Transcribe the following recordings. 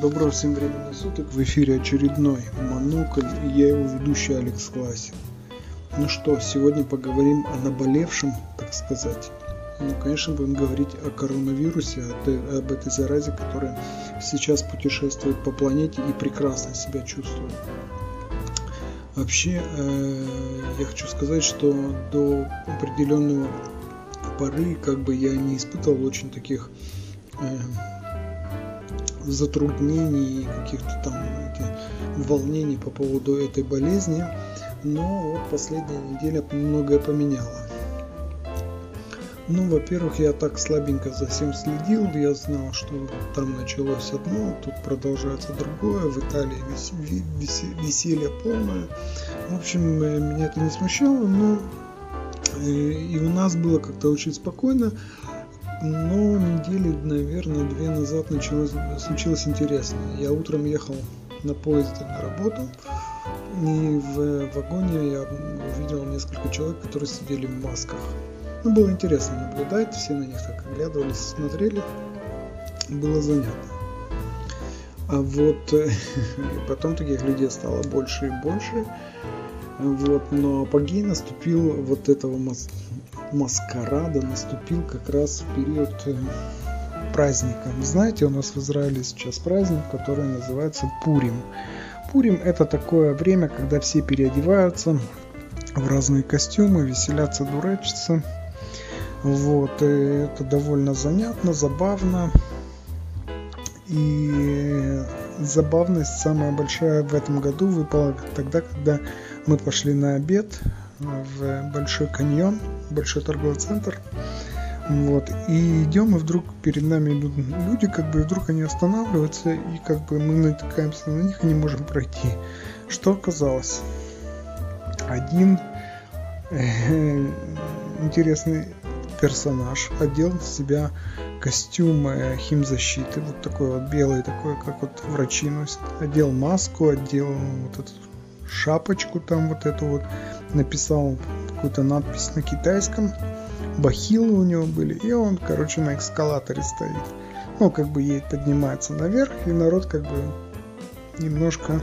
Доброго всем времени суток. В эфире очередной Монокль и я его ведущий Алекс Классик. Ну что, сегодня поговорим о наболевшем, так сказать. Ну, конечно, будем говорить о коронавирусе, об этой заразе, которая сейчас путешествует по планете и прекрасно себя чувствует. Вообще, э, я хочу сказать, что до определенного поры как бы я не испытывал очень таких затруднений, каких-то там волнений по поводу этой болезни. Но вот последняя неделя многое поменяла. Ну, во-первых, я так слабенько за всем следил, я знал, что там началось одно, тут продолжается другое, в Италии вес, вес, веселье полное. В общем, э, меня это не смущало, но э, и у нас было как-то очень спокойно. Но недели, наверное, две назад началось, случилось интересное. Я утром ехал на поезде на работу, и в вагоне я увидел несколько человек, которые сидели в масках. Ну, было интересно наблюдать, все на них так оглядывались, смотрели, было занятно. А вот потом таких людей стало больше и больше. Вот, но апогей наступил вот этого маскарада наступил как раз в период э, праздника. Знаете, у нас в Израиле сейчас праздник, который называется Пурим. Пурим это такое время, когда все переодеваются в разные костюмы, веселятся, дурачатся. Вот, и это довольно занятно, забавно. И забавность самая большая в этом году выпала тогда, когда мы пошли на обед в Большой каньон, Большой торговый центр. Вот. И идем, и вдруг перед нами идут люди, как бы, и вдруг они останавливаются, и как бы мы натыкаемся на них и не можем пройти. Что оказалось? Один э, интересный персонаж одел в себя костюм э, химзащиты, вот такой вот белый, такой, как вот врачи носят. Одел маску, одел вот эту шапочку там вот эту вот, написал какую-то надпись на китайском, бахилы у него были, и он, короче, на эскалаторе стоит. Ну, как бы едет, поднимается наверх, и народ как бы немножко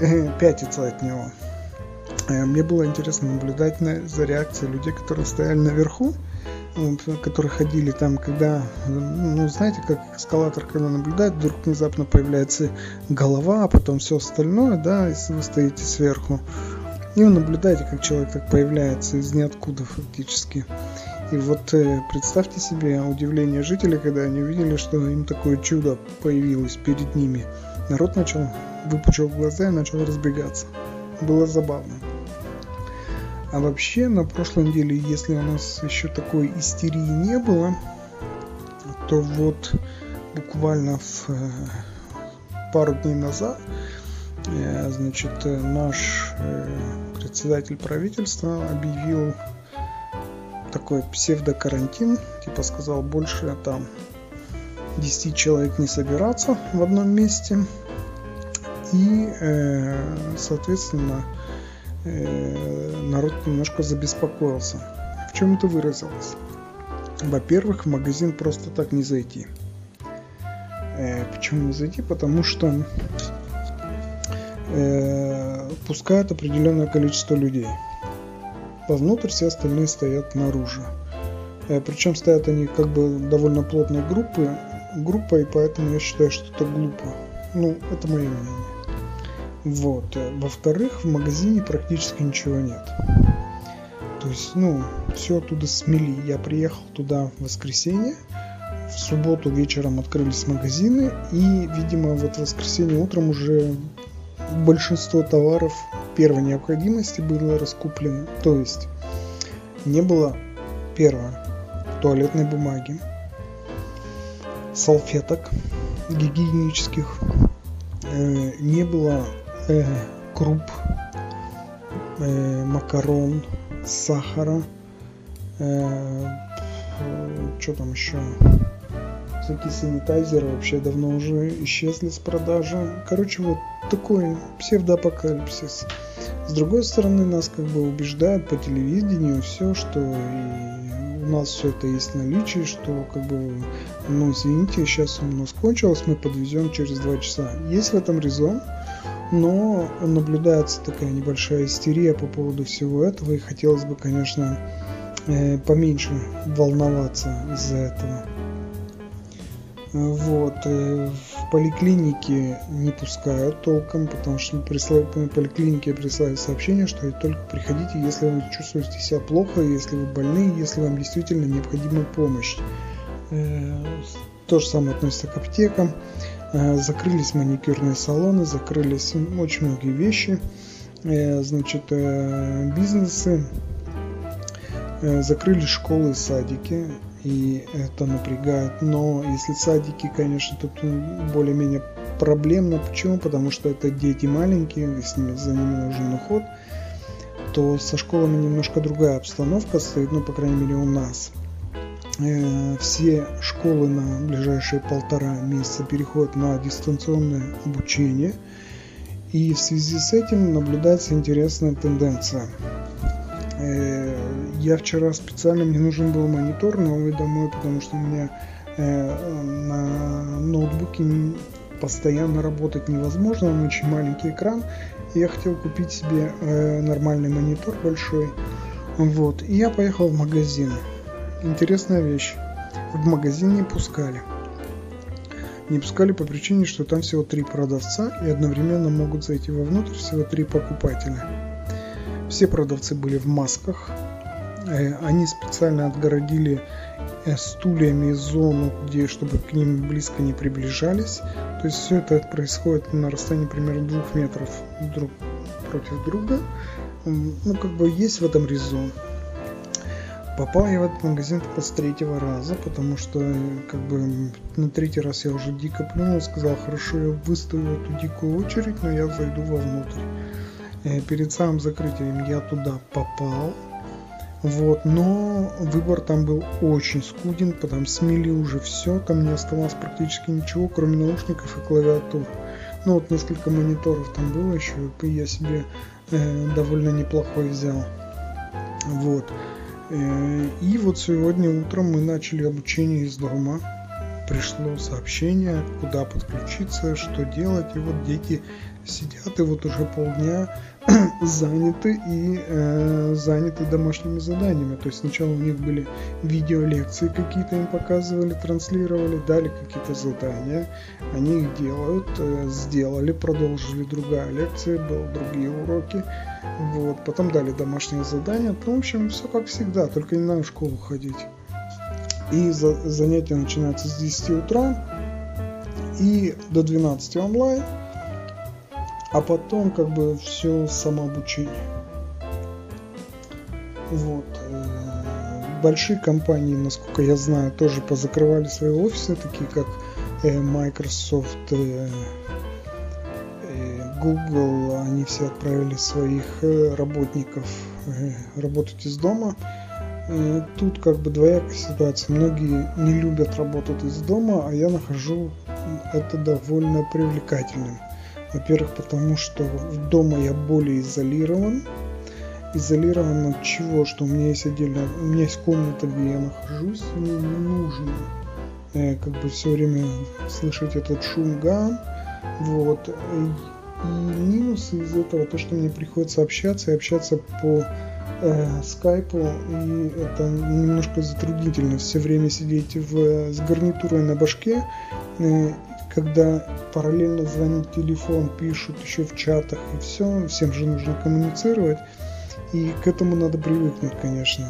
э, пятится от него. Э, мне было интересно наблюдать на, за реакцией людей, которые стояли наверху, которые ходили там, когда, ну, знаете, как эскалатор, когда наблюдает, вдруг внезапно появляется голова, а потом все остальное, да, если вы стоите сверху. И вы наблюдаете, как человек так появляется из ниоткуда фактически. И вот э, представьте себе удивление жителей, когда они увидели, что им такое чудо появилось перед ними. Народ начал, выпучил глаза и начал разбегаться. Было забавно. А вообще, на прошлой неделе, если у нас еще такой истерии не было, то вот буквально в э, пару дней назад, э, значит, наш э, председатель правительства объявил такой псевдокарантин, типа сказал больше там 10 человек не собираться в одном месте. И, соответственно, народ немножко забеспокоился. В чем это выразилось? Во-первых, в магазин просто так не зайти. Э, почему не зайти? Потому что э, пускают определенное количество людей. Вовнутрь все остальные стоят наружу. Причем стоят они как бы довольно плотной группы, группой, поэтому я считаю, что это глупо. Ну, это мое мнение. Вот. Во-вторых, в магазине практически ничего нет. То есть, ну, все оттуда смели. Я приехал туда в воскресенье, в субботу вечером открылись магазины, и, видимо, вот в воскресенье утром уже большинство товаров первой необходимости было раскуплено. То есть, не было, первое, туалетной бумаги, салфеток гигиенических, э, не было э, круп, э, макарон, сахара, э, что там еще? Всякие санитайзеры вообще давно уже исчезли с продажи. Короче, вот такой псевдоапокалипсис. С другой стороны, нас как бы убеждают по телевидению все, что и у нас все это есть в наличии, что как бы, ну извините, сейчас у нас кончилось, мы подвезем через два часа. Есть в этом резон, но наблюдается такая небольшая истерия по поводу всего этого, и хотелось бы, конечно, э, поменьше волноваться из-за этого. Вот. Э, в поликлинике не пускают толком, потому что присылают, поликлинике присылают сообщение, что только приходите, если вы чувствуете себя плохо, если вы больны, если вам действительно необходима помощь. Э, то же самое относится к аптекам. Э, закрылись маникюрные салоны, закрылись очень многие вещи. Значит, бизнесы, закрыли школы и садики и это напрягает. Но если садики, конечно, тут более-менее проблемно. Почему? Потому что это дети маленькие, с ними, за ними нужен уход. То со школами немножко другая обстановка стоит, ну, по крайней мере, у нас. Все школы на ближайшие полтора месяца переходят на дистанционное обучение. И в связи с этим наблюдается интересная тенденция. Э, я вчера специально, мне нужен был монитор новый домой, потому что у меня э, на ноутбуке постоянно работать невозможно, он очень маленький экран. И я хотел купить себе э, нормальный монитор большой. Вот. И я поехал в магазин. Интересная вещь. В магазин не пускали. Не пускали по причине, что там всего три продавца и одновременно могут зайти вовнутрь всего три покупателя. Все продавцы были в масках. Э, они специально отгородили э, стульями зону, где, чтобы к ним близко не приближались. То есть все это происходит на расстоянии примерно двух метров друг против друга. Ну, как бы есть в этом резон. Попал я в этот магазин только с третьего раза, потому что как бы на третий раз я уже дико плюнул, сказал, хорошо, я выставлю эту дикую очередь, но я зайду вовнутрь. Э, перед самым закрытием я туда попал. Вот, но выбор там был очень скуден, потому смели уже все, там не оставалось практически ничего, кроме наушников и клавиатур. Ну вот несколько мониторов там было еще, и я себе э, довольно неплохой взял. Вот. Э, и вот сегодня утром мы начали обучение из дома. Пришло сообщение, куда подключиться, что делать. И вот дети сидят и вот уже полдня заняты и э, заняты домашними заданиями. То есть сначала у них были видеолекции какие-то им показывали, транслировали, дали какие-то задания, они их делают, э, сделали, продолжили другая лекция, были другие уроки, вот, потом дали домашние задания, ну, в общем, все как всегда, только не надо в школу ходить. И за, занятия начинаются с 10 утра и до 12 онлайн – а потом как бы все самообучение. Вот. Э, большие компании, насколько я знаю, тоже позакрывали свои офисы, такие как э, Microsoft, э, Google, они все отправили своих работников работать из дома. Тут как бы двоякая ситуация. Многие не любят работать из дома, а я нахожу это довольно привлекательным. Во-первых, потому что дома я более изолирован. Изолирован от чего? Что у меня есть отдельно, у меня есть комната, где я нахожусь, мне не нужно э, как бы все время слышать этот шум гам. Вот. И минусы из этого то, что мне приходится общаться и общаться по э, скайпу, и это немножко затруднительно все время сидеть в, с гарнитурой на башке э, когда параллельно звонит телефон, пишут еще в чатах и все, всем же нужно коммуницировать. И к этому надо привыкнуть, конечно.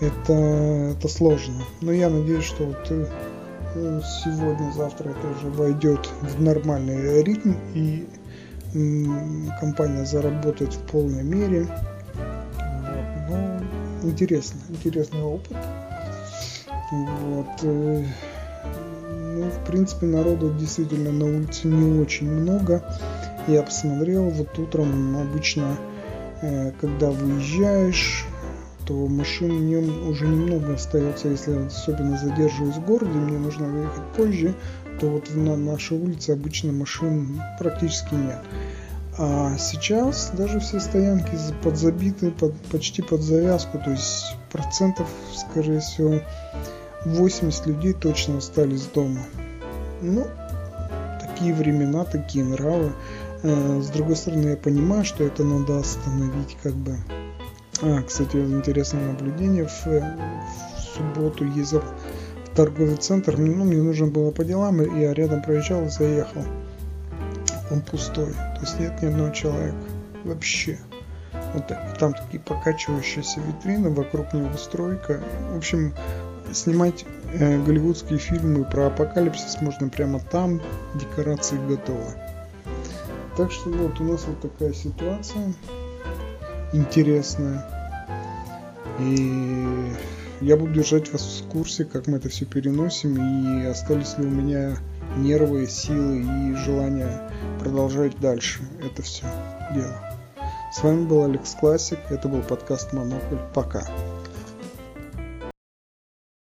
Это, это сложно. Но я надеюсь, что вот э, сегодня, завтра это уже войдет в нормальный ритм и компания заработает в полной мере. Интересно, интересный опыт. Вот. Э, ну, в принципе, народу действительно на улице не очень много. Я посмотрел, вот утром обычно, э, когда выезжаешь, то машин нем уже немного остается, если особенно задерживаюсь в городе, мне нужно выехать позже, то вот на нашей улице обычно машин практически нет. А сейчас даже все стоянки подзабиты под, почти под завязку, то есть процентов, скорее всего, 80 людей точно остались дома. Ну, такие времена, такие нравы. Э, с другой стороны, я понимаю, что это надо остановить, как бы. А, кстати, интересное наблюдение. В, в субботу ездил в торговый центр. Ну, мне нужно было по делам, и я рядом проезжал и заехал. Он пустой. То есть нет ни одного человека. Вообще. Вот там такие покачивающиеся витрины, вокруг него стройка. В общем, снимать э, голливудские фильмы про апокалипсис можно прямо там, декорации готовы. Так что вот у нас вот такая ситуация интересная. И я буду держать вас в курсе, как мы это все переносим и остались ли у меня нервы, силы и желание продолжать дальше это все дело. С вами был Алекс Классик, это был подкаст Монокль. Пока.